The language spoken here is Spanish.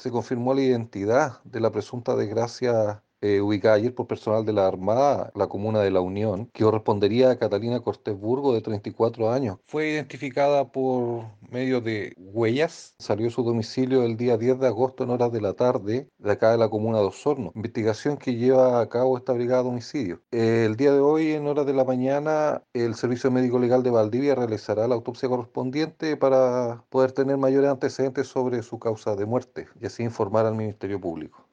se confirmó la identidad de la presunta desgracia eh, ubicada ayer por personal de la Armada, la comuna de La Unión, que correspondería a Catalina Cortés Burgo, de 34 años. Fue identificada por medio de huellas, salió de su domicilio el día 10 de agosto en horas de la tarde, de acá de la comuna de Osorno. Investigación que lleva a cabo esta brigada de homicidio. el día de hoy, en horas de la mañana, el Servicio Médico Legal de Valdivia realizará la autopsia correspondiente para poder tener mayores antecedentes sobre su causa de muerte y así informar al Ministerio Público.